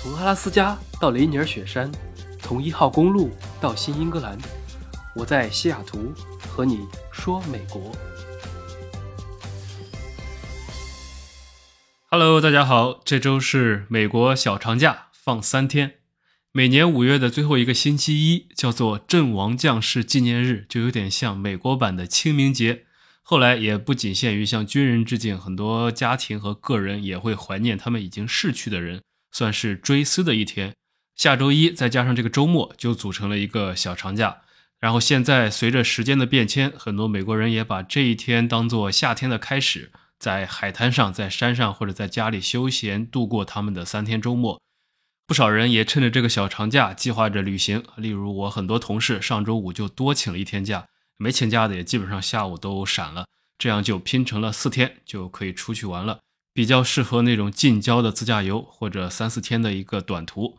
从阿拉斯加到雷尼尔雪山，从一号公路到新英格兰，我在西雅图和你说美国。Hello，大家好，这周是美国小长假，放三天。每年五月的最后一个星期一叫做阵亡将士纪念日，就有点像美国版的清明节。后来也不仅限于向军人致敬，很多家庭和个人也会怀念他们已经逝去的人。算是追思的一天，下周一再加上这个周末，就组成了一个小长假。然后现在随着时间的变迁，很多美国人也把这一天当做夏天的开始，在海滩上、在山上或者在家里休闲度过他们的三天周末。不少人也趁着这个小长假计划着旅行，例如我很多同事上周五就多请了一天假，没请假的也基本上下午都闪了，这样就拼成了四天，就可以出去玩了。比较适合那种近郊的自驾游或者三四天的一个短途。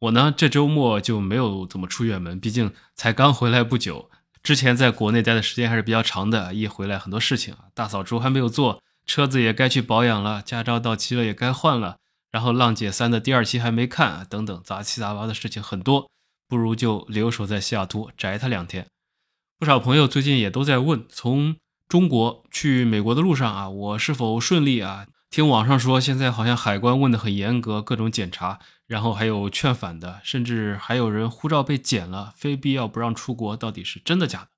我呢，这周末就没有怎么出远门，毕竟才刚回来不久。之前在国内待的时间还是比较长的，一回来很多事情啊，大扫除还没有做，车子也该去保养了，驾照到期了也该换了，然后《浪姐三》的第二期还没看，等等杂七杂八的事情很多，不如就留守在西雅图宅他两天。不少朋友最近也都在问，从中国去美国的路上啊，我是否顺利啊？听网上说，现在好像海关问的很严格，各种检查，然后还有劝返的，甚至还有人护照被剪了，非必要不让出国，到底是真的假的？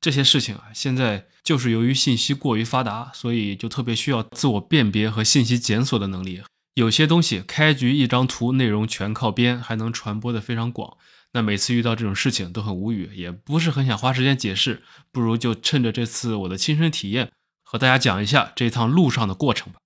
这些事情啊，现在就是由于信息过于发达，所以就特别需要自我辨别和信息检索的能力。有些东西开局一张图，内容全靠编，还能传播的非常广。那每次遇到这种事情都很无语，也不是很想花时间解释，不如就趁着这次我的亲身体验，和大家讲一下这趟路上的过程吧。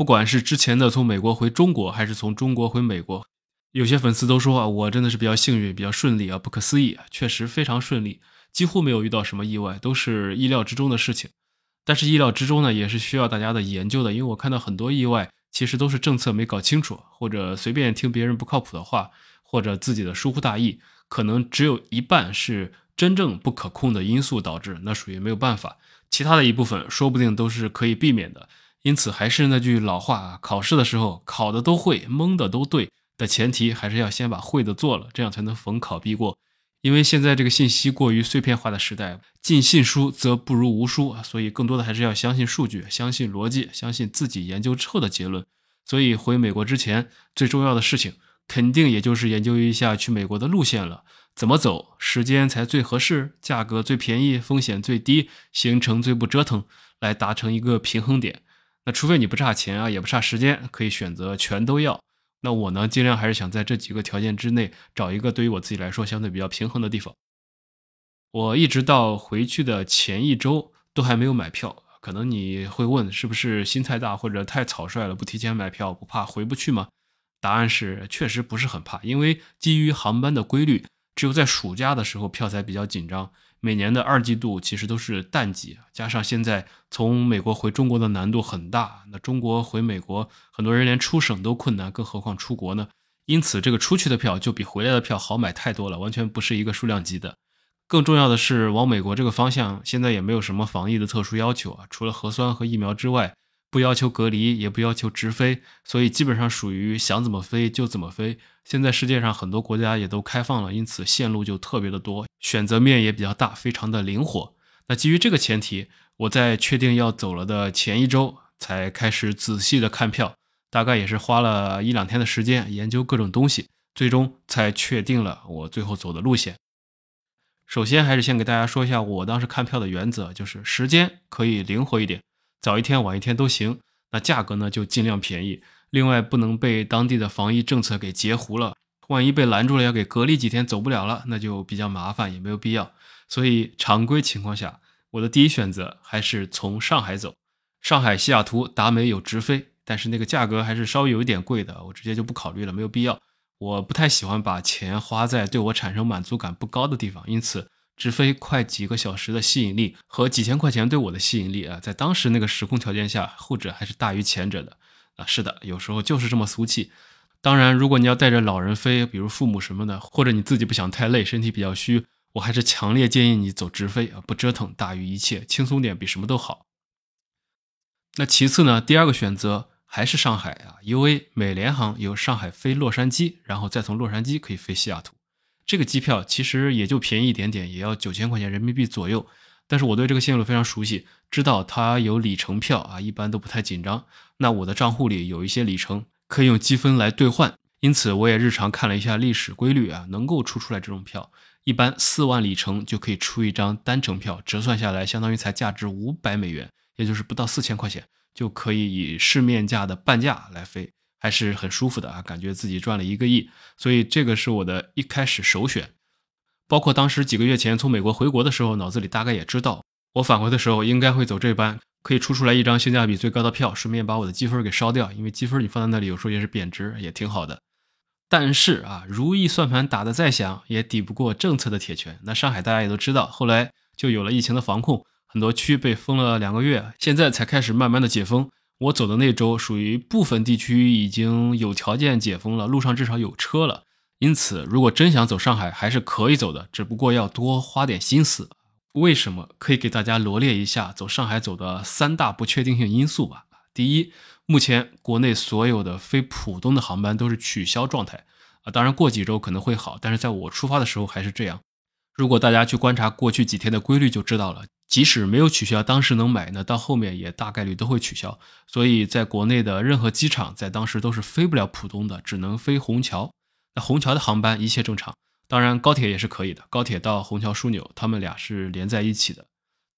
不管是之前的从美国回中国，还是从中国回美国，有些粉丝都说啊，我真的是比较幸运，比较顺利啊，不可思议啊，确实非常顺利，几乎没有遇到什么意外，都是意料之中的事情。但是意料之中呢，也是需要大家的研究的，因为我看到很多意外，其实都是政策没搞清楚，或者随便听别人不靠谱的话，或者自己的疏忽大意，可能只有一半是真正不可控的因素导致，那属于没有办法，其他的一部分说不定都是可以避免的。因此，还是那句老话啊，考试的时候考的都会，蒙的都对的前提，还是要先把会的做了，这样才能逢考必过。因为现在这个信息过于碎片化的时代，尽信书则不如无书，所以更多的还是要相信数据，相信逻辑，相信自己研究之后的结论。所以回美国之前，最重要的事情，肯定也就是研究一下去美国的路线了，怎么走，时间才最合适，价格最便宜，风险最低，行程最不折腾，来达成一个平衡点。除非你不差钱啊，也不差时间，可以选择全都要。那我呢，尽量还是想在这几个条件之内找一个对于我自己来说相对比较平衡的地方。我一直到回去的前一周都还没有买票。可能你会问，是不是心太大或者太草率了，不提前买票不怕回不去吗？答案是，确实不是很怕，因为基于航班的规律，只有在暑假的时候票才比较紧张。每年的二季度其实都是淡季，加上现在从美国回中国的难度很大，那中国回美国，很多人连出省都困难，更何况出国呢？因此，这个出去的票就比回来的票好买太多了，完全不是一个数量级的。更重要的是，往美国这个方向，现在也没有什么防疫的特殊要求啊，除了核酸和疫苗之外。不要求隔离，也不要求直飞，所以基本上属于想怎么飞就怎么飞。现在世界上很多国家也都开放了，因此线路就特别的多，选择面也比较大，非常的灵活。那基于这个前提，我在确定要走了的前一周才开始仔细的看票，大概也是花了一两天的时间研究各种东西，最终才确定了我最后走的路线。首先还是先给大家说一下我当时看票的原则，就是时间可以灵活一点。早一天晚一天都行，那价格呢就尽量便宜。另外不能被当地的防疫政策给截胡了，万一被拦住了要给隔离几天走不了了，那就比较麻烦，也没有必要。所以常规情况下，我的第一选择还是从上海走。上海西雅图达美有直飞，但是那个价格还是稍微有一点贵的，我直接就不考虑了，没有必要。我不太喜欢把钱花在对我产生满足感不高的地方，因此。直飞快几个小时的吸引力和几千块钱对我的吸引力啊，在当时那个时空条件下，后者还是大于前者的是的，有时候就是这么俗气。当然，如果你要带着老人飞，比如父母什么的，或者你自己不想太累，身体比较虚，我还是强烈建议你走直飞啊，不折腾大于一切，轻松点比什么都好。那其次呢，第二个选择还是上海啊，UA 美联航由上海飞洛杉矶，然后再从洛杉矶可以飞西雅图。这个机票其实也就便宜一点点，也要九千块钱人民币左右。但是我对这个线路非常熟悉，知道它有里程票啊，一般都不太紧张。那我的账户里有一些里程可以用积分来兑换，因此我也日常看了一下历史规律啊，能够出出来这种票，一般四万里程就可以出一张单程票，折算下来相当于才价值五百美元，也就是不到四千块钱，就可以以市面价的半价来飞。还是很舒服的啊，感觉自己赚了一个亿，所以这个是我的一开始首选。包括当时几个月前从美国回国的时候，脑子里大概也知道，我返回的时候应该会走这班，可以出出来一张性价比最高的票，顺便把我的积分给烧掉，因为积分你放在那里有时候也是贬值，也挺好的。但是啊，如意算盘打得再响，也抵不过政策的铁拳。那上海大家也都知道，后来就有了疫情的防控，很多区被封了两个月，现在才开始慢慢的解封。我走的那周属于部分地区已经有条件解封了，路上至少有车了。因此，如果真想走上海，还是可以走的，只不过要多花点心思。为什么？可以给大家罗列一下走上海走的三大不确定性因素吧。第一，目前国内所有的飞浦东的航班都是取消状态啊，当然过几周可能会好，但是在我出发的时候还是这样。如果大家去观察过去几天的规律，就知道了。即使没有取消，当时能买呢，到后面也大概率都会取消。所以，在国内的任何机场，在当时都是飞不了浦东的，只能飞虹桥。那虹桥的航班一切正常，当然高铁也是可以的，高铁到虹桥枢纽，他们俩是连在一起的。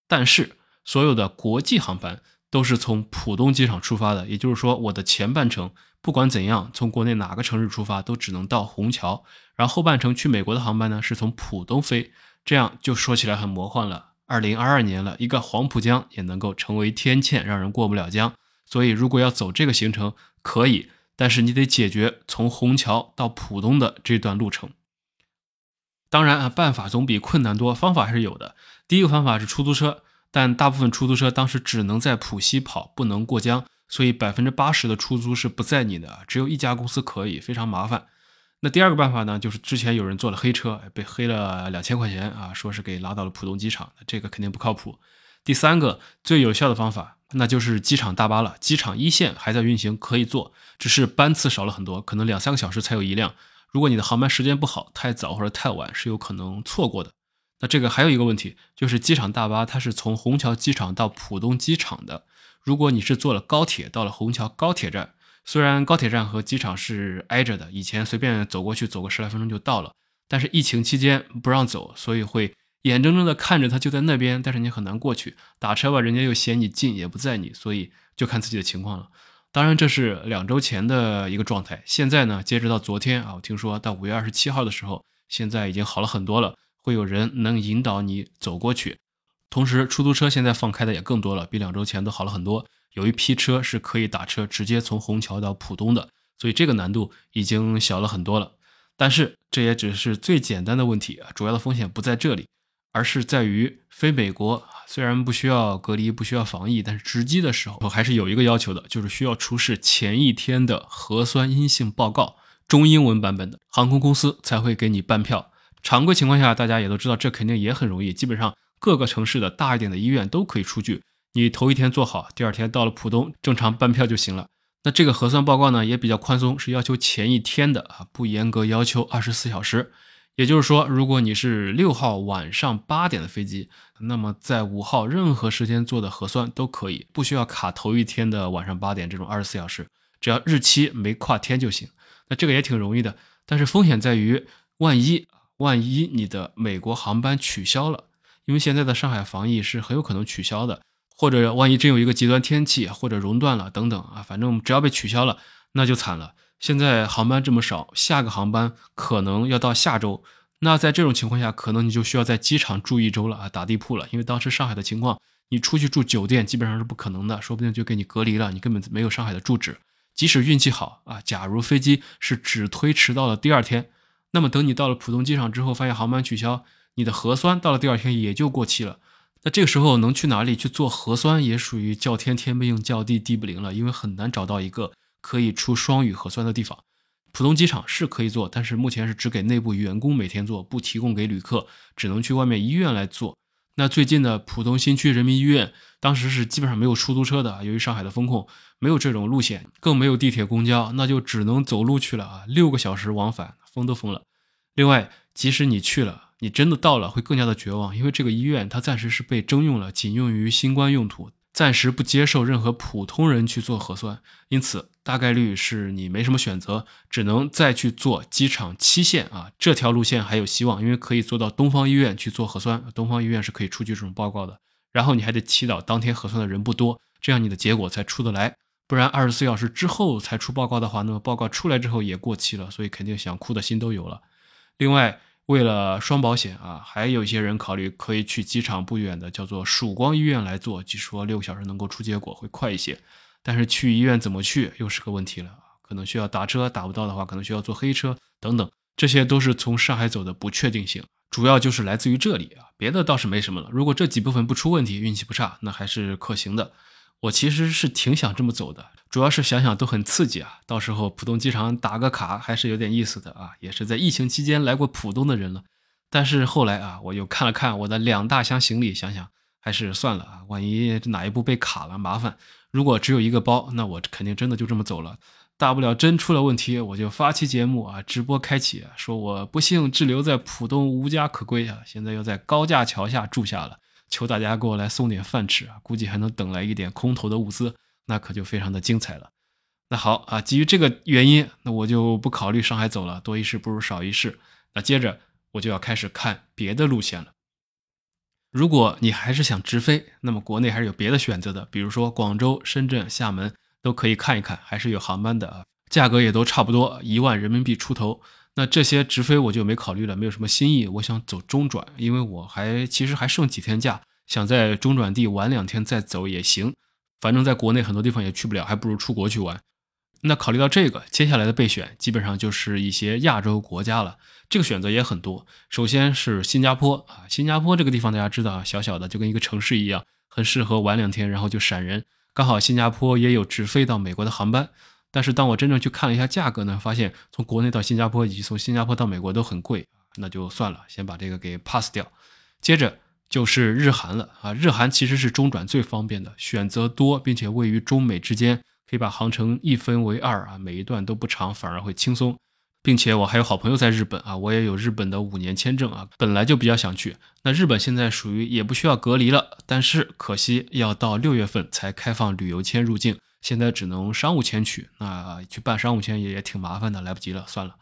但是，所有的国际航班都是从浦东机场出发的，也就是说，我的前半程不管怎样，从国内哪个城市出发，都只能到虹桥，然后后半程去美国的航班呢，是从浦东飞，这样就说起来很魔幻了。二零二二年了，一个黄浦江也能够成为天堑，让人过不了江。所以，如果要走这个行程，可以，但是你得解决从虹桥到浦东的这段路程。当然啊，办法总比困难多，方法还是有的。第一个方法是出租车，但大部分出租车当时只能在浦西跑，不能过江，所以百分之八十的出租是不在你的，只有一家公司可以，非常麻烦。那第二个办法呢，就是之前有人坐了黑车，被黑了两千块钱啊，说是给拉到了浦东机场，这个肯定不靠谱。第三个最有效的方法，那就是机场大巴了。机场一线还在运行，可以坐，只是班次少了很多，可能两三个小时才有一辆。如果你的航班时间不好，太早或者太晚，是有可能错过的。那这个还有一个问题，就是机场大巴它是从虹桥机场到浦东机场的，如果你是坐了高铁到了虹桥高铁站。虽然高铁站和机场是挨着的，以前随便走过去走个十来分钟就到了，但是疫情期间不让走，所以会眼睁睁的看着他就在那边，但是你很难过去打车吧，人家又嫌你近，也不载你，所以就看自己的情况了。当然这是两周前的一个状态，现在呢，截止到昨天啊，我听说到五月二十七号的时候，现在已经好了很多了，会有人能引导你走过去，同时出租车现在放开的也更多了，比两周前都好了很多。有一批车是可以打车直接从虹桥到浦东的，所以这个难度已经小了很多了。但是这也只是最简单的问题啊，主要的风险不在这里，而是在于飞美国虽然不需要隔离、不需要防疫，但是值机的时候还是有一个要求的，就是需要出示前一天的核酸阴性报告，中英文版本的，航空公司才会给你办票。常规情况下，大家也都知道，这肯定也很容易，基本上各个城市的大一点的医院都可以出具。你头一天做好，第二天到了浦东，正常办票就行了。那这个核酸报告呢，也比较宽松，是要求前一天的啊，不严格要求二十四小时。也就是说，如果你是六号晚上八点的飞机，那么在五号任何时间做的核酸都可以，不需要卡头一天的晚上八点这种二十四小时，只要日期没跨天就行。那这个也挺容易的，但是风险在于，万一万一你的美国航班取消了，因为现在的上海防疫是很有可能取消的。或者万一真有一个极端天气，或者熔断了等等啊，反正只要被取消了，那就惨了。现在航班这么少，下个航班可能要到下周，那在这种情况下，可能你就需要在机场住一周了啊，打地铺了。因为当时上海的情况，你出去住酒店基本上是不可能的，说不定就给你隔离了，你根本没有上海的住址。即使运气好啊，假如飞机是只推迟到了第二天，那么等你到了浦东机场之后，发现航班取消，你的核酸到了第二天也就过期了。那这个时候能去哪里去做核酸，也属于叫天天不应，叫地地不灵了，因为很难找到一个可以出双语核酸的地方。浦东机场是可以做，但是目前是只给内部员工每天做，不提供给旅客，只能去外面医院来做。那最近的浦东新区人民医院，当时是基本上没有出租车的，由于上海的风控，没有这种路线，更没有地铁、公交，那就只能走路去了啊，六个小时往返，疯都疯了。另外，即使你去了，你真的到了，会更加的绝望，因为这个医院它暂时是被征用了，仅用于新冠用途。暂时不接受任何普通人去做核酸，因此大概率是你没什么选择，只能再去做机场七线啊这条路线还有希望，因为可以做到东方医院去做核酸，东方医院是可以出具这种报告的。然后你还得祈祷当天核酸的人不多，这样你的结果才出得来，不然二十四小时之后才出报告的话，那么报告出来之后也过期了，所以肯定想哭的心都有了。另外。为了双保险啊，还有一些人考虑可以去机场不远的叫做曙光医院来做，据说六个小时能够出结果，会快一些。但是去医院怎么去又是个问题了，可能需要打车，打不到的话可能需要坐黑车等等，这些都是从上海走的不确定性，主要就是来自于这里啊，别的倒是没什么了。如果这几部分不出问题，运气不差，那还是可行的。我其实是挺想这么走的，主要是想想都很刺激啊。到时候浦东机场打个卡还是有点意思的啊。也是在疫情期间来过浦东的人了，但是后来啊，我又看了看我的两大箱行李，想想还是算了啊。万一哪一步被卡了，麻烦。如果只有一个包，那我肯定真的就这么走了。大不了真出了问题，我就发期节目啊，直播开启，说我不幸滞留在浦东无家可归啊，现在要在高架桥下住下了。求大家给我来送点饭吃啊！估计还能等来一点空投的物资，那可就非常的精彩了。那好啊，基于这个原因，那我就不考虑上海走了，多一事不如少一事。那接着我就要开始看别的路线了。如果你还是想直飞，那么国内还是有别的选择的，比如说广州、深圳、厦门都可以看一看，还是有航班的啊，价格也都差不多，一万人民币出头。那这些直飞我就没考虑了，没有什么新意。我想走中转，因为我还其实还剩几天假，想在中转地玩两天再走也行。反正在国内很多地方也去不了，还不如出国去玩。那考虑到这个，接下来的备选基本上就是一些亚洲国家了。这个选择也很多。首先是新加坡啊，新加坡这个地方大家知道啊，小小的就跟一个城市一样，很适合玩两天，然后就闪人。刚好新加坡也有直飞到美国的航班。但是当我真正去看了一下价格呢，发现从国内到新加坡以及从新加坡到美国都很贵，那就算了，先把这个给 pass 掉。接着就是日韩了啊，日韩其实是中转最方便的，选择多，并且位于中美之间，可以把航程一分为二啊，每一段都不长，反而会轻松。并且我还有好朋友在日本啊，我也有日本的五年签证啊，本来就比较想去。那日本现在属于也不需要隔离了，但是可惜要到六月份才开放旅游签入境。现在只能商务签取，那去办商务签也也挺麻烦的，来不及了，算了。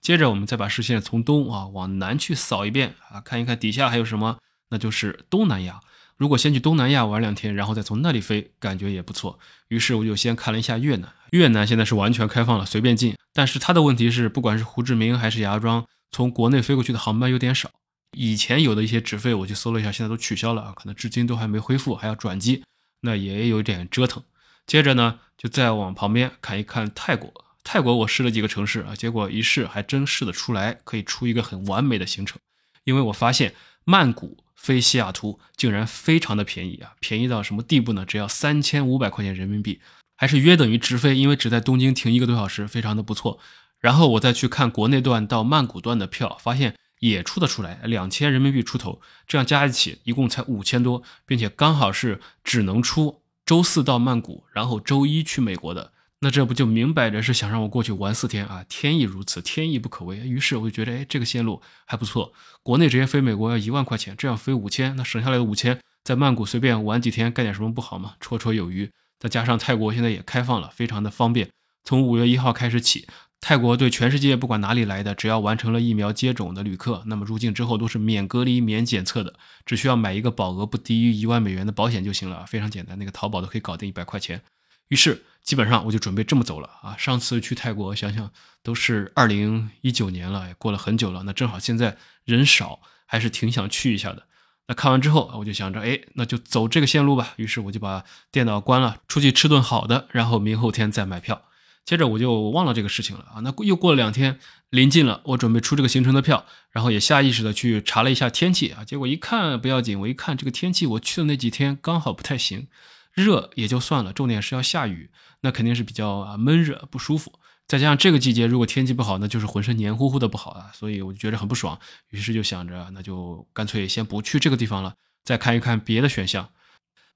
接着我们再把视线从东啊往南去扫一遍啊，看一看底下还有什么，那就是东南亚。如果先去东南亚玩两天，然后再从那里飞，感觉也不错。于是我就先看了一下越南，越南现在是完全开放了，随便进。但是它的问题是，不管是胡志明还是芽庄，从国内飞过去的航班有点少。以前有的一些直飞，我去搜了一下，现在都取消了啊，可能至今都还没恢复，还要转机，那也有点折腾。接着呢，就再往旁边看一看泰国。泰国我试了几个城市啊，结果一试还真试得出来，可以出一个很完美的行程。因为我发现曼谷飞西雅图竟然非常的便宜啊，便宜到什么地步呢？只要三千五百块钱人民币，还是约等于直飞，因为只在东京停一个多小时，非常的不错。然后我再去看国内段到曼谷段的票，发现也出得出来，两千人民币出头，这样加一起一共才五千多，并且刚好是只能出。周四到曼谷，然后周一去美国的，那这不就明摆着是想让我过去玩四天啊？天意如此，天意不可违。于是我就觉得，哎，这个线路还不错。国内直接飞美国要一万块钱，这样飞五千，那省下来的五千，在曼谷随便玩几天，干点什么不好吗？绰绰有余。再加上泰国现在也开放了，非常的方便。从五月一号开始起。泰国对全世界不管哪里来的，只要完成了疫苗接种的旅客，那么入境之后都是免隔离、免检测的，只需要买一个保额不低于一万美元的保险就行了，非常简单，那个淘宝都可以搞定一百块钱。于是基本上我就准备这么走了啊！上次去泰国，想想都是二零一九年了，过了很久了，那正好现在人少，还是挺想去一下的。那看完之后，我就想着，哎，那就走这个线路吧。于是我就把电脑关了，出去吃顿好的，然后明后天再买票。接着我就忘了这个事情了啊，那又过了两天，临近了，我准备出这个行程的票，然后也下意识的去查了一下天气啊，结果一看不要紧，我一看这个天气，我去的那几天刚好不太行，热也就算了，重点是要下雨，那肯定是比较闷热不舒服，再加上这个季节如果天气不好，那就是浑身黏糊糊的不好啊，所以我就觉得很不爽，于是就想着那就干脆先不去这个地方了，再看一看别的选项。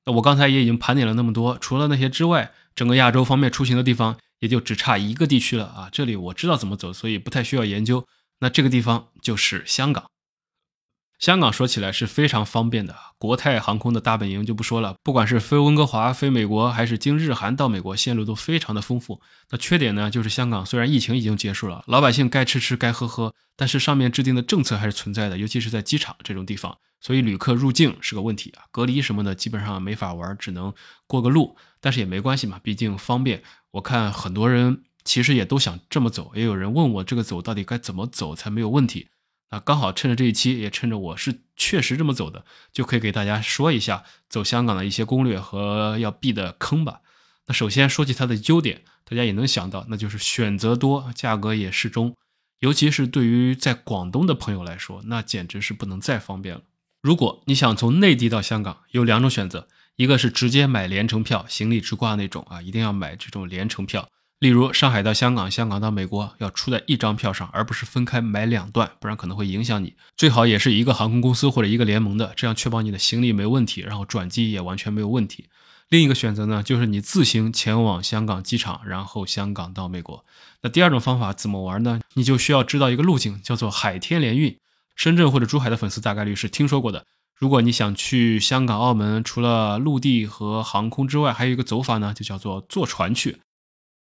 那我刚才也已经盘点了那么多，除了那些之外，整个亚洲方面出行的地方也就只差一个地区了啊。这里我知道怎么走，所以不太需要研究。那这个地方就是香港。香港说起来是非常方便的，国泰航空的大本营就不说了，不管是飞温哥华、飞美国，还是经日韩到美国，线路都非常的丰富。那缺点呢，就是香港虽然疫情已经结束了，老百姓该吃吃该喝喝，但是上面制定的政策还是存在的，尤其是在机场这种地方，所以旅客入境是个问题啊，隔离什么的基本上没法玩，只能过个路。但是也没关系嘛，毕竟方便。我看很多人其实也都想这么走，也有人问我这个走到底该怎么走才没有问题。那刚好趁着这一期，也趁着我是确实这么走的，就可以给大家说一下走香港的一些攻略和要避的坑吧。那首先说起它的优点，大家也能想到，那就是选择多，价格也适中。尤其是对于在广东的朋友来说，那简直是不能再方便了。如果你想从内地到香港，有两种选择，一个是直接买连程票，行李直挂那种啊，一定要买这种连程票。例如上海到香港，香港到美国要出在一张票上，而不是分开买两段，不然可能会影响你。最好也是一个航空公司或者一个联盟的，这样确保你的行李没问题，然后转机也完全没有问题。另一个选择呢，就是你自行前往香港机场，然后香港到美国。那第二种方法怎么玩呢？你就需要知道一个路径，叫做海天联运。深圳或者珠海的粉丝大概率是听说过的。如果你想去香港、澳门，除了陆地和航空之外，还有一个走法呢，就叫做坐船去。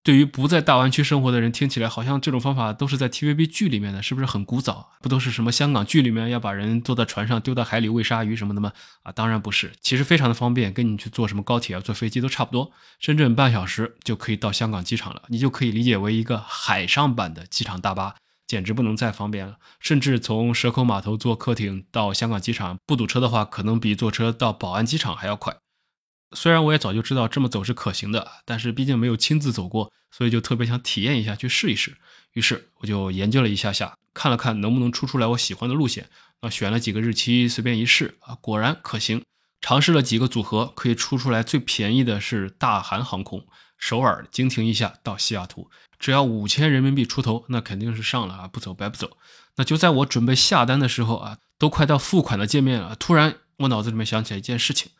对于不在大湾区生活的人，听起来好像这种方法都是在 TVB 剧里面的，是不是很古早？不都是什么香港剧里面要把人坐在船上丢到海里喂鲨鱼什么的吗？啊，当然不是，其实非常的方便，跟你去坐什么高铁啊、坐飞机都差不多。深圳半小时就可以到香港机场了，你就可以理解为一个海上版的机场大巴，简直不能再方便了。甚至从蛇口码头坐客艇到香港机场，不堵车的话，可能比坐车到宝安机场还要快。虽然我也早就知道这么走是可行的，但是毕竟没有亲自走过，所以就特别想体验一下，去试一试。于是我就研究了一下下，看了看能不能出出来我喜欢的路线。啊，选了几个日期，随便一试啊，果然可行。尝试了几个组合，可以出出来最便宜的是大韩航空，首尔经停一下到西雅图，只要五千人民币出头，那肯定是上了啊，不走白不走。那就在我准备下单的时候啊，都快到付款的界面了，突然我脑子里面想起来一件事情。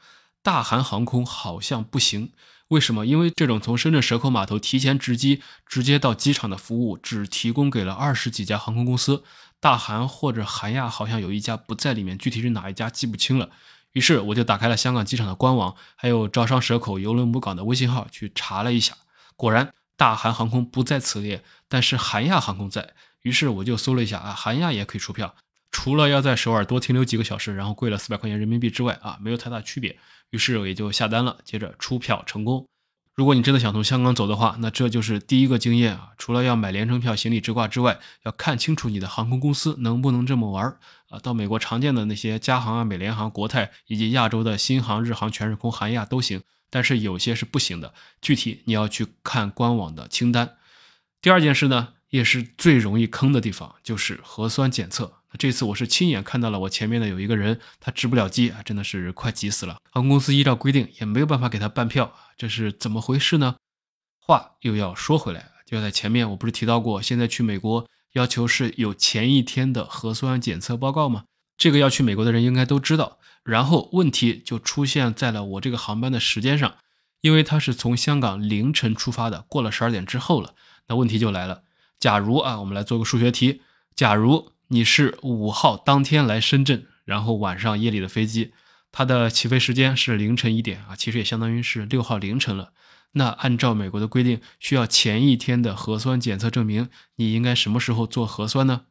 大韩航空好像不行，为什么？因为这种从深圳蛇口码头提前值机直接到机场的服务，只提供给了二十几家航空公司。大韩或者韩亚好像有一家不在里面，具体是哪一家记不清了。于是我就打开了香港机场的官网，还有招商蛇口邮轮母港的微信号去查了一下，果然大韩航空不在此列，但是韩亚航空在。于是我就搜了一下啊，韩亚也可以出票，除了要在首尔多停留几个小时，然后贵了四百块钱人民币之外啊，没有太大区别。于是我也就下单了，接着出票成功。如果你真的想从香港走的话，那这就是第一个经验啊！除了要买联程票、行李直挂之外，要看清楚你的航空公司能不能这么玩啊！到美国常见的那些加航啊、美联航、国泰，以及亚洲的新航、日航、全日空、韩亚都行，但是有些是不行的，具体你要去看官网的清单。第二件事呢，也是最容易坑的地方，就是核酸检测。这次我是亲眼看到了，我前面的有一个人，他值不了机啊，真的是快急死了。航空公司依照规定也没有办法给他办票，这是怎么回事呢？话又要说回来，就在前面我不是提到过，现在去美国要求是有前一天的核酸检测报告吗？这个要去美国的人应该都知道。然后问题就出现在了我这个航班的时间上，因为他是从香港凌晨出发的，过了十二点之后了。那问题就来了，假如啊，我们来做个数学题，假如。你是五号当天来深圳，然后晚上夜里的飞机，它的起飞时间是凌晨一点啊，其实也相当于是六号凌晨了。那按照美国的规定，需要前一天的核酸检测证明，你应该什么时候做核酸呢？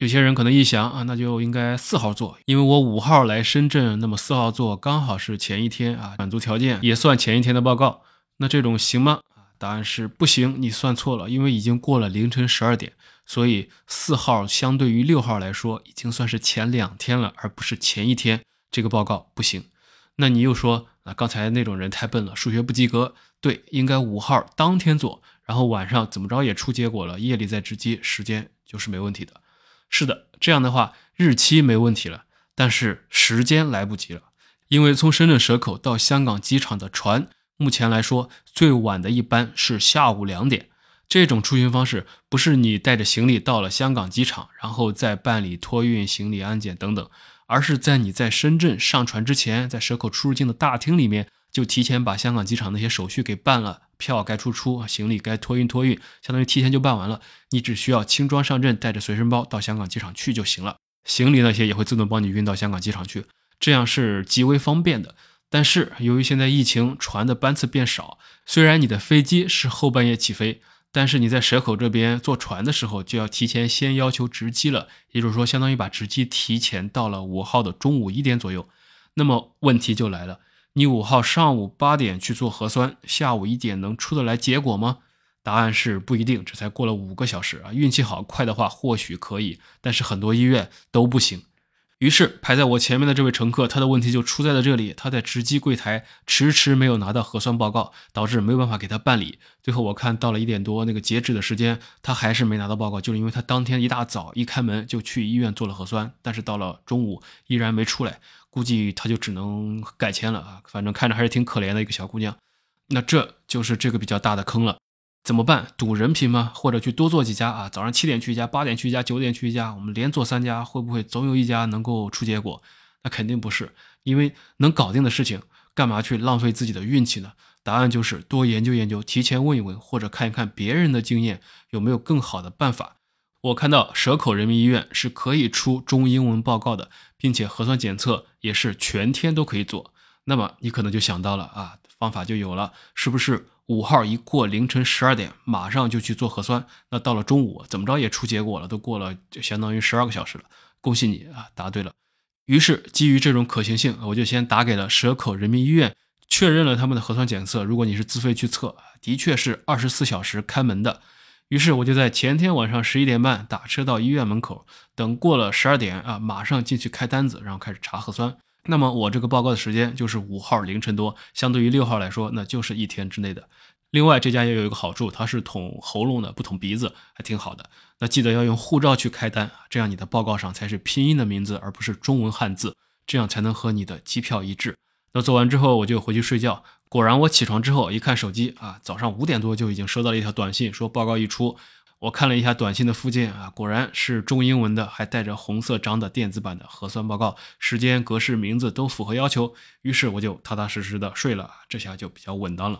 有些人可能一想啊，那就应该四号做，因为我五号来深圳，那么四号做刚好是前一天啊，满足条件也算前一天的报告。那这种行吗？答案是不行，你算错了，因为已经过了凌晨十二点。所以四号相对于六号来说，已经算是前两天了，而不是前一天。这个报告不行。那你又说啊，刚才那种人太笨了，数学不及格。对，应该五号当天做，然后晚上怎么着也出结果了，夜里再值机，时间就是没问题的。是的，这样的话日期没问题了，但是时间来不及了，因为从深圳蛇口到香港机场的船，目前来说最晚的一班是下午两点。这种出行方式不是你带着行李到了香港机场，然后再办理托运、行李安检等等，而是在你在深圳上船之前，在蛇口出入境的大厅里面就提前把香港机场那些手续给办了，票该出出，行李该托运托运，相当于提前就办完了。你只需要轻装上阵，带着随身包到香港机场去就行了。行李那些也会自动帮你运到香港机场去，这样是极为方便的。但是由于现在疫情，船的班次变少，虽然你的飞机是后半夜起飞。但是你在蛇口这边坐船的时候，就要提前先要求值机了，也就是说，相当于把值机提前到了五号的中午一点左右。那么问题就来了，你五号上午八点去做核酸，下午一点能出得来结果吗？答案是不一定，这才过了五个小时啊，运气好快的话或许可以，但是很多医院都不行。于是排在我前面的这位乘客，他的问题就出在了这里。他在值机柜台迟迟没有拿到核酸报告，导致没有办法给他办理。最后我看到了一点多那个截止的时间，他还是没拿到报告，就是因为他当天一大早一开门就去医院做了核酸，但是到了中午依然没出来，估计他就只能改签了啊。反正看着还是挺可怜的一个小姑娘。那这就是这个比较大的坑了。怎么办？赌人品吗？或者去多做几家啊？早上七点去一家，八点去一家，九点去一家，我们连做三家，会不会总有一家能够出结果？那肯定不是，因为能搞定的事情，干嘛去浪费自己的运气呢？答案就是多研究研究，提前问一问，或者看一看别人的经验，有没有更好的办法。我看到蛇口人民医院是可以出中英文报告的，并且核酸检测也是全天都可以做。那么你可能就想到了啊，方法就有了，是不是？五号一过凌晨十二点，马上就去做核酸。那到了中午，怎么着也出结果了，都过了就相当于十二个小时了。恭喜你啊，答对了。于是基于这种可行性，我就先打给了蛇口人民医院，确认了他们的核酸检测。如果你是自费去测，的确是二十四小时开门的。于是我就在前天晚上十一点半打车到医院门口，等过了十二点啊，马上进去开单子，然后开始查核酸。那么我这个报告的时间就是五号凌晨多，相对于六号来说，那就是一天之内的。另外，这家也有一个好处，它是捅喉咙的，不捅鼻子，还挺好的。那记得要用护照去开单，这样你的报告上才是拼音的名字，而不是中文汉字，这样才能和你的机票一致。那做完之后，我就回去睡觉。果然，我起床之后一看手机啊，早上五点多就已经收到了一条短信，说报告一出。我看了一下短信的附件啊，果然是中英文的，还带着红色章的电子版的核酸报告，时间、格式、名字都符合要求。于是我就踏踏实实的睡了，这下就比较稳当了。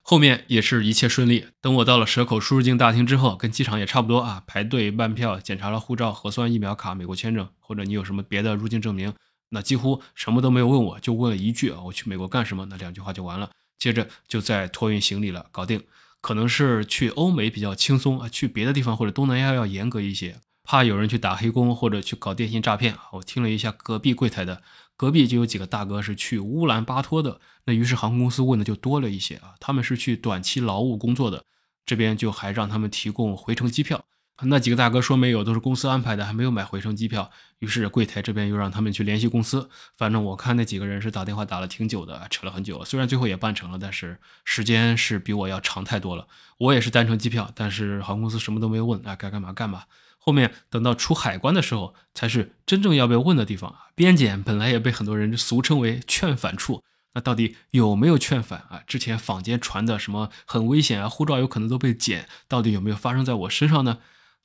后面也是一切顺利。等我到了蛇口出入境大厅之后，跟机场也差不多啊，排队办票，检查了护照、核酸、疫苗卡、美国签证，或者你有什么别的入境证明，那几乎什么都没有问我，就问了一句啊，我去美国干什么？那两句话就完了。接着就在托运行李了，搞定。可能是去欧美比较轻松啊，去别的地方或者东南亚要严格一些，怕有人去打黑工或者去搞电信诈骗。我听了一下隔壁柜台的，隔壁就有几个大哥是去乌兰巴托的，那于是航空公司问的就多了一些啊，他们是去短期劳务工作的，这边就还让他们提供回程机票。那几个大哥说没有，都是公司安排的，还没有买回程机票。于是柜台这边又让他们去联系公司。反正我看那几个人是打电话打了挺久的，扯了很久。虽然最后也办成了，但是时间是比我要长太多了。我也是单程机票，但是航空公司什么都没问，啊，该干嘛干嘛。后面等到出海关的时候，才是真正要被问的地方。边检本来也被很多人俗称为劝返处，那到底有没有劝返啊？之前坊间传的什么很危险啊，护照有可能都被检，到底有没有发生在我身上呢？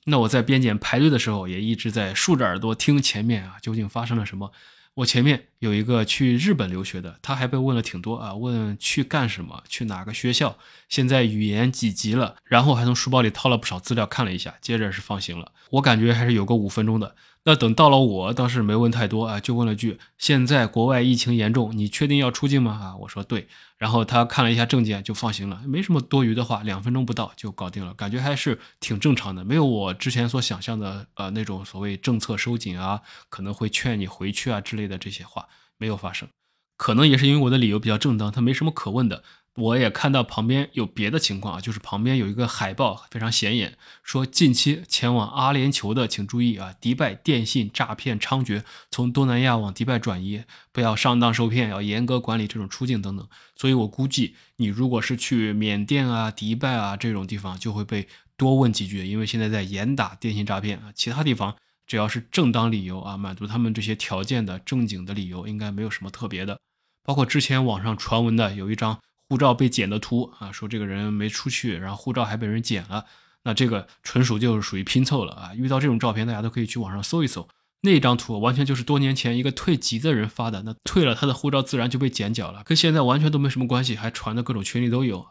那我在边检排队的时候，也一直在竖着耳朵听前面啊，究竟发生了什么？我前面有一个去日本留学的，他还被问了挺多啊，问去干什么，去哪个学校，现在语言几级了，然后还从书包里掏了不少资料看了一下，接着是放行了。我感觉还是有个五分钟的。那等到了，我倒是没问太多啊，就问了句：“现在国外疫情严重，你确定要出境吗？”啊，我说对。然后他看了一下证件，就放行了，没什么多余的话，两分钟不到就搞定了，感觉还是挺正常的，没有我之前所想象的呃那种所谓政策收紧啊，可能会劝你回去啊之类的这些话没有发生，可能也是因为我的理由比较正当，他没什么可问的。我也看到旁边有别的情况啊，就是旁边有一个海报非常显眼，说近期前往阿联酋的请注意啊，迪拜电信诈骗猖獗，从东南亚往迪拜转移，不要上当受骗，要严格管理这种出境等等。所以我估计你如果是去缅甸啊、迪拜啊这种地方，就会被多问几句，因为现在在严打电信诈骗啊。其他地方只要是正当理由啊，满足他们这些条件的正经的理由，应该没有什么特别的。包括之前网上传闻的有一张。护照被剪的图啊，说这个人没出去，然后护照还被人剪了，那这个纯属就是属于拼凑了啊！遇到这种照片，大家都可以去网上搜一搜，那张图完全就是多年前一个退籍的人发的，那退了他的护照自然就被剪角了，跟现在完全都没什么关系，还传的各种群里都有。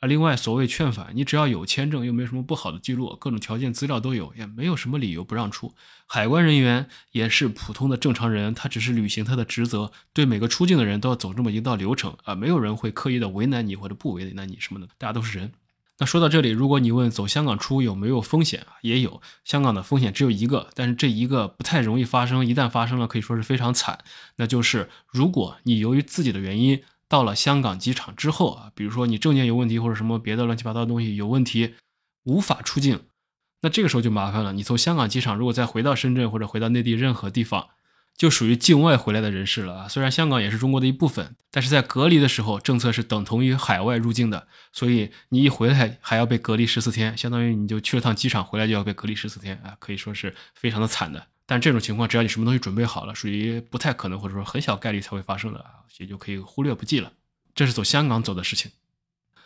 啊，另外所谓劝返，你只要有签证，又没什么不好的记录，各种条件资料都有，也没有什么理由不让出。海关人员也是普通的正常人，他只是履行他的职责，对每个出境的人都要走这么一道流程啊，没有人会刻意的为难你或者不为难你什么的，大家都是人。那说到这里，如果你问走香港出有没有风险啊，也有，香港的风险只有一个，但是这一个不太容易发生，一旦发生了，可以说是非常惨，那就是如果你由于自己的原因。到了香港机场之后啊，比如说你证件有问题或者什么别的乱七八糟的东西有问题，无法出境，那这个时候就麻烦了。你从香港机场如果再回到深圳或者回到内地任何地方，就属于境外回来的人士了啊。虽然香港也是中国的一部分，但是在隔离的时候政策是等同于海外入境的，所以你一回来还要被隔离十四天，相当于你就去了趟机场回来就要被隔离十四天啊，可以说是非常的惨的。但这种情况，只要你什么东西准备好了，属于不太可能或者说很小概率才会发生的啊，也就可以忽略不计了。这是走香港走的事情，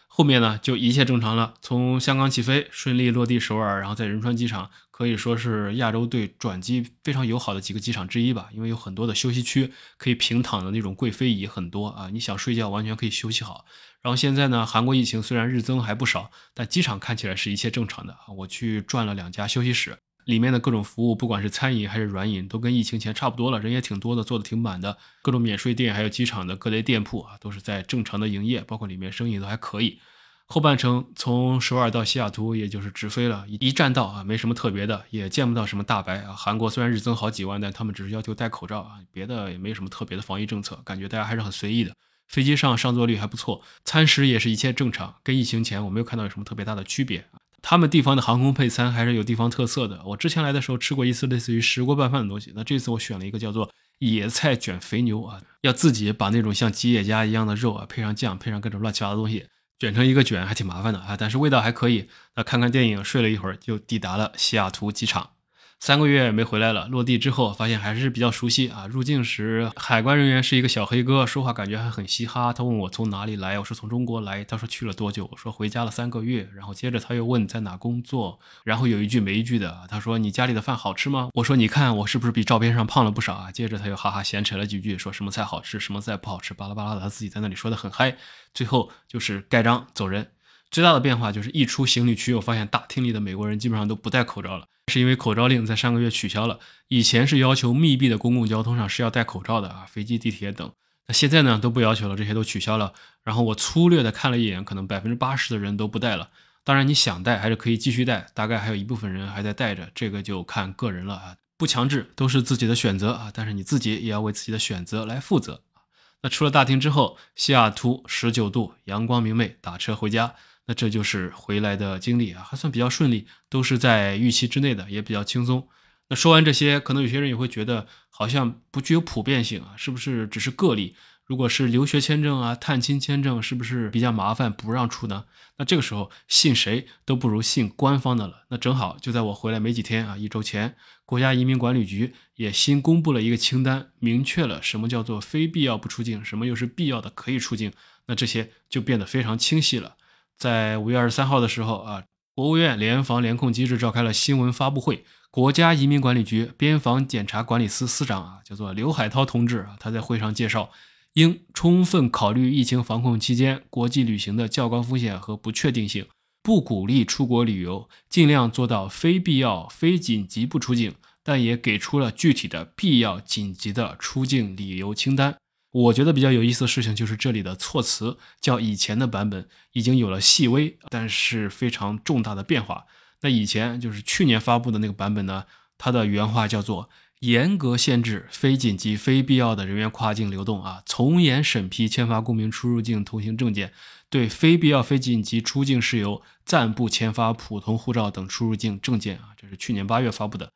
后面呢就一切正常了。从香港起飞，顺利落地首尔，然后在仁川机场，可以说是亚洲对转机非常友好的几个机场之一吧，因为有很多的休息区，可以平躺的那种贵妃椅很多啊，你想睡觉完全可以休息好。然后现在呢，韩国疫情虽然日增还不少，但机场看起来是一切正常的啊。我去转了两家休息室。里面的各种服务，不管是餐饮还是软饮，都跟疫情前差不多了，人也挺多的，做的挺满的。各种免税店，还有机场的各类店铺啊，都是在正常的营业，包括里面生意都还可以。后半程从首尔到西雅图，也就是直飞了，一站到啊，没什么特别的，也见不到什么大白啊。韩国虽然日增好几万，但他们只是要求戴口罩啊，别的也没什么特别的防疫政策，感觉大家还是很随意的。飞机上上座率还不错，餐食也是一切正常，跟疫情前我没有看到有什么特别大的区别。他们地方的航空配餐还是有地方特色的。我之前来的时候吃过一次类似于石锅拌饭的东西，那这次我选了一个叫做野菜卷肥牛啊，要自己把那种像吉野家一样的肉啊，配上酱，配上各种乱七八糟的东西，卷成一个卷，还挺麻烦的啊，但是味道还可以。那看看电影，睡了一会儿，就抵达了西雅图机场。三个月没回来了，落地之后发现还是比较熟悉啊。入境时海关人员是一个小黑哥，说话感觉还很嘻哈。他问我从哪里来，我说从中国来。他说去了多久，我说回家了三个月。然后接着他又问在哪工作，然后有一句没一句的，他说你家里的饭好吃吗？我说你看我是不是比照片上胖了不少啊？接着他又哈哈闲扯了几句，说什么菜好吃，什么菜不好吃，巴拉巴拉的，他自己在那里说的很嗨。最后就是盖章走人。最大的变化就是一出行李区，我发现大厅里的美国人基本上都不戴口罩了，是因为口罩令在上个月取消了。以前是要求密闭的公共交通上是要戴口罩的啊，飞机、地铁等。那现在呢都不要求了，这些都取消了。然后我粗略的看了一眼，可能百分之八十的人都不戴了。当然你想戴还是可以继续戴，大概还有一部分人还在戴着，这个就看个人了啊，不强制，都是自己的选择啊。但是你自己也要为自己的选择来负责那出了大厅之后，西雅图十九度，阳光明媚，打车回家。那这就是回来的经历啊，还算比较顺利，都是在预期之内的，也比较轻松。那说完这些，可能有些人也会觉得好像不具有普遍性啊，是不是只是个例？如果是留学签证啊、探亲签证，是不是比较麻烦，不让出呢？那这个时候信谁都不如信官方的了。那正好就在我回来没几天啊，一周前，国家移民管理局也新公布了一个清单，明确了什么叫做非必要不出境，什么又是必要的可以出境。那这些就变得非常清晰了。在五月二十三号的时候啊，国务院联防联控机制召开了新闻发布会，国家移民管理局边防检查管理司司长啊，叫做刘海涛同志啊，他在会上介绍，应充分考虑疫情防控期间国际旅行的较高风险和不确定性，不鼓励出国旅游，尽量做到非必要、非紧急不出境，但也给出了具体的必要、紧急的出境理由清单。我觉得比较有意思的事情就是这里的措辞，较以前的版本已经有了细微但是非常重大的变化。那以前就是去年发布的那个版本呢，它的原话叫做“严格限制非紧急、非必要的人员跨境流动啊，从严审批签发公民出入境通行证件，对非必要、非紧急出境事由暂不签发普通护照等出入境证件啊。”这是去年八月发布的。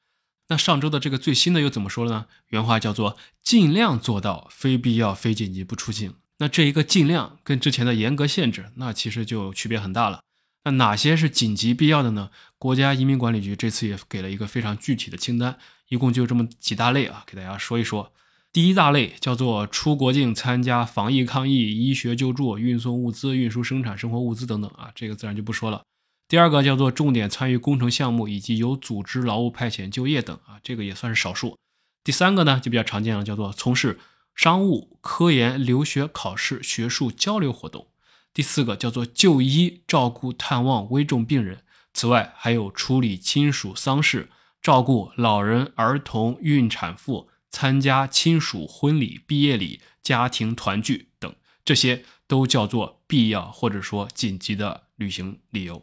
那上周的这个最新的又怎么说了呢？原话叫做“尽量做到非必要、非紧急不出境”。那这一个“尽量”跟之前的严格限制，那其实就区别很大了。那哪些是紧急必要的呢？国家移民管理局这次也给了一个非常具体的清单，一共就这么几大类啊，给大家说一说。第一大类叫做出国境参加防疫抗疫、医学救助、运送物资、运输生产生活物资等等啊，这个自然就不说了。第二个叫做重点参与工程项目以及有组织劳务派遣就业等啊，这个也算是少数。第三个呢就比较常见了，叫做从事商务、科研、留学、考试、学术交流活动。第四个叫做就医、照顾、探望危重病人。此外，还有处理亲属丧事、照顾老人、儿童、孕产妇、参加亲属婚礼、毕业礼、家庭团聚等，这些都叫做必要或者说紧急的旅行理由。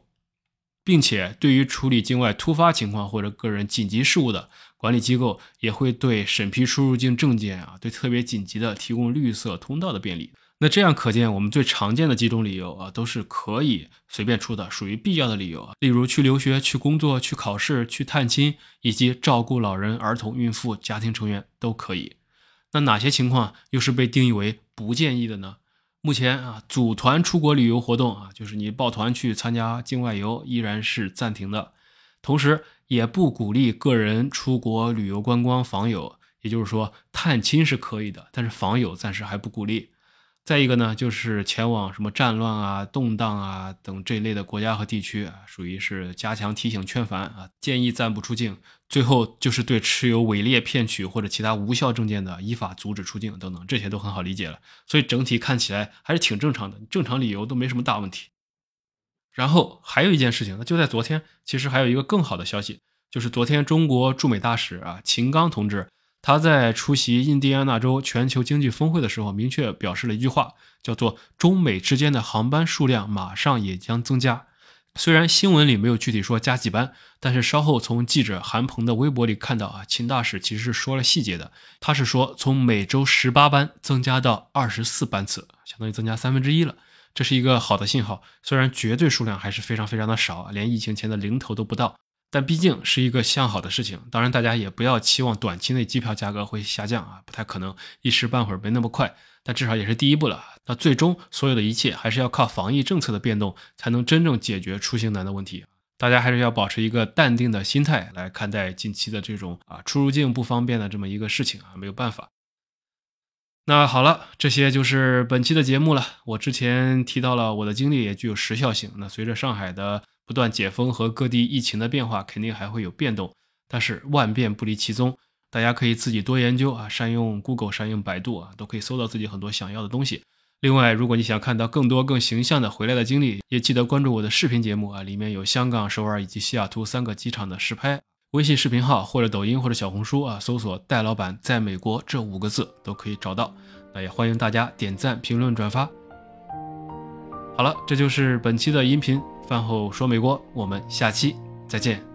并且，对于处理境外突发情况或者个人紧急事务的管理机构，也会对审批出入境证件啊，对特别紧急的提供绿色通道的便利。那这样可见，我们最常见的几种理由啊，都是可以随便出的，属于必要的理由啊。例如去留学、去工作、去考试、去探亲，以及照顾老人、儿童、孕妇、家庭成员都可以。那哪些情况又是被定义为不建议的呢？目前啊，组团出国旅游活动啊，就是你抱团去参加境外游，依然是暂停的。同时，也不鼓励个人出国旅游观光访友，也就是说，探亲是可以的，但是访友暂时还不鼓励。再一个呢，就是前往什么战乱啊、动荡啊等这一类的国家和地区啊，属于是加强提醒劝返啊，建议暂不出境。最后就是对持有伪劣骗取或者其他无效证件的，依法阻止出境等等，这些都很好理解了。所以整体看起来还是挺正常的，正常理由都没什么大问题。然后还有一件事情，那就在昨天，其实还有一个更好的消息，就是昨天中国驻美大使啊秦刚同志。他在出席印第安纳州全球经济峰会的时候，明确表示了一句话，叫做“中美之间的航班数量马上也将增加”。虽然新闻里没有具体说加几班，但是稍后从记者韩鹏的微博里看到啊，秦大使其实是说了细节的。他是说从每周十八班增加到二十四班次，相当于增加三分之一了。这是一个好的信号，虽然绝对数量还是非常非常的少，连疫情前的零头都不到。但毕竟是一个向好的事情，当然大家也不要期望短期内机票价格会下降啊，不太可能，一时半会儿没那么快。但至少也是第一步了。那最终所有的一切还是要靠防疫政策的变动，才能真正解决出行难的问题。大家还是要保持一个淡定的心态来看待近期的这种啊出入境不方便的这么一个事情啊，没有办法。那好了，这些就是本期的节目了。我之前提到了我的经历也具有时效性。那随着上海的。不断解封和各地疫情的变化，肯定还会有变动，但是万变不离其宗，大家可以自己多研究啊，善用 Google，善用百度啊，都可以搜到自己很多想要的东西。另外，如果你想看到更多更形象的回来的经历，也记得关注我的视频节目啊，里面有香港、首尔以及西雅图三个机场的实拍。微信视频号或者抖音或者小红书啊，搜索“戴老板在美国”这五个字都可以找到。那也欢迎大家点赞、评论、转发。好了，这就是本期的音频。饭后说美国，我们下期再见。